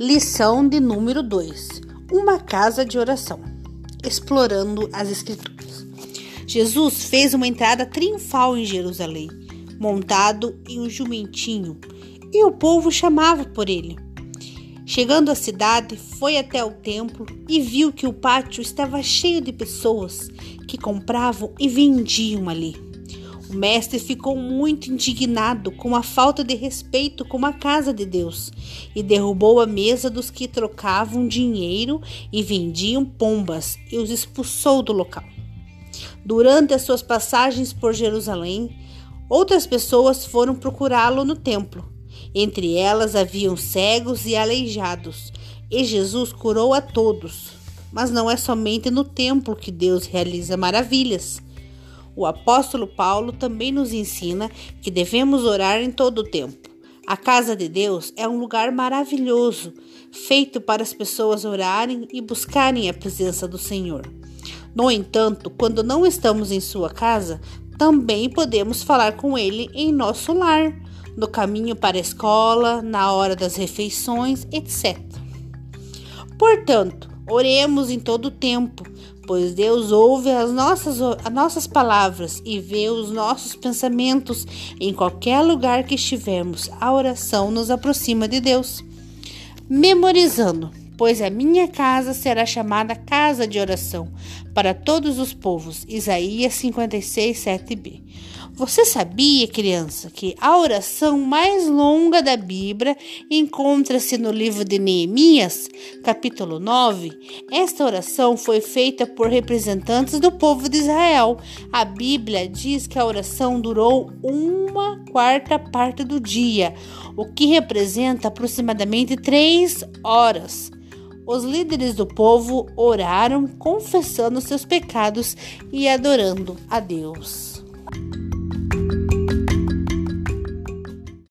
Lição de número 2: Uma casa de oração. Explorando as Escrituras. Jesus fez uma entrada triunfal em Jerusalém, montado em um jumentinho, e o povo chamava por ele. Chegando à cidade, foi até o templo e viu que o pátio estava cheio de pessoas que compravam e vendiam ali. O mestre ficou muito indignado com a falta de respeito com a casa de Deus e derrubou a mesa dos que trocavam dinheiro e vendiam pombas e os expulsou do local. Durante as suas passagens por Jerusalém, outras pessoas foram procurá-lo no templo. Entre elas haviam cegos e aleijados, e Jesus curou a todos. Mas não é somente no templo que Deus realiza maravilhas. O apóstolo Paulo também nos ensina que devemos orar em todo o tempo. A casa de Deus é um lugar maravilhoso, feito para as pessoas orarem e buscarem a presença do Senhor. No entanto, quando não estamos em sua casa, também podemos falar com Ele em nosso lar, no caminho para a escola, na hora das refeições, etc. Portanto, oremos em todo o tempo, pois Deus ouve as nossas, as nossas palavras e vê os nossos pensamentos em qualquer lugar que estivermos. A oração nos aproxima de Deus. Memorizando, pois a minha casa será chamada casa de oração para todos os povos. Isaías 56, 7b. Você sabia, criança, que a oração mais longa da Bíblia encontra-se no livro de Neemias, capítulo 9? Esta oração foi feita por representantes do povo de Israel. A Bíblia diz que a oração durou uma quarta parte do dia, o que representa aproximadamente três horas. Os líderes do povo oraram, confessando seus pecados e adorando a Deus.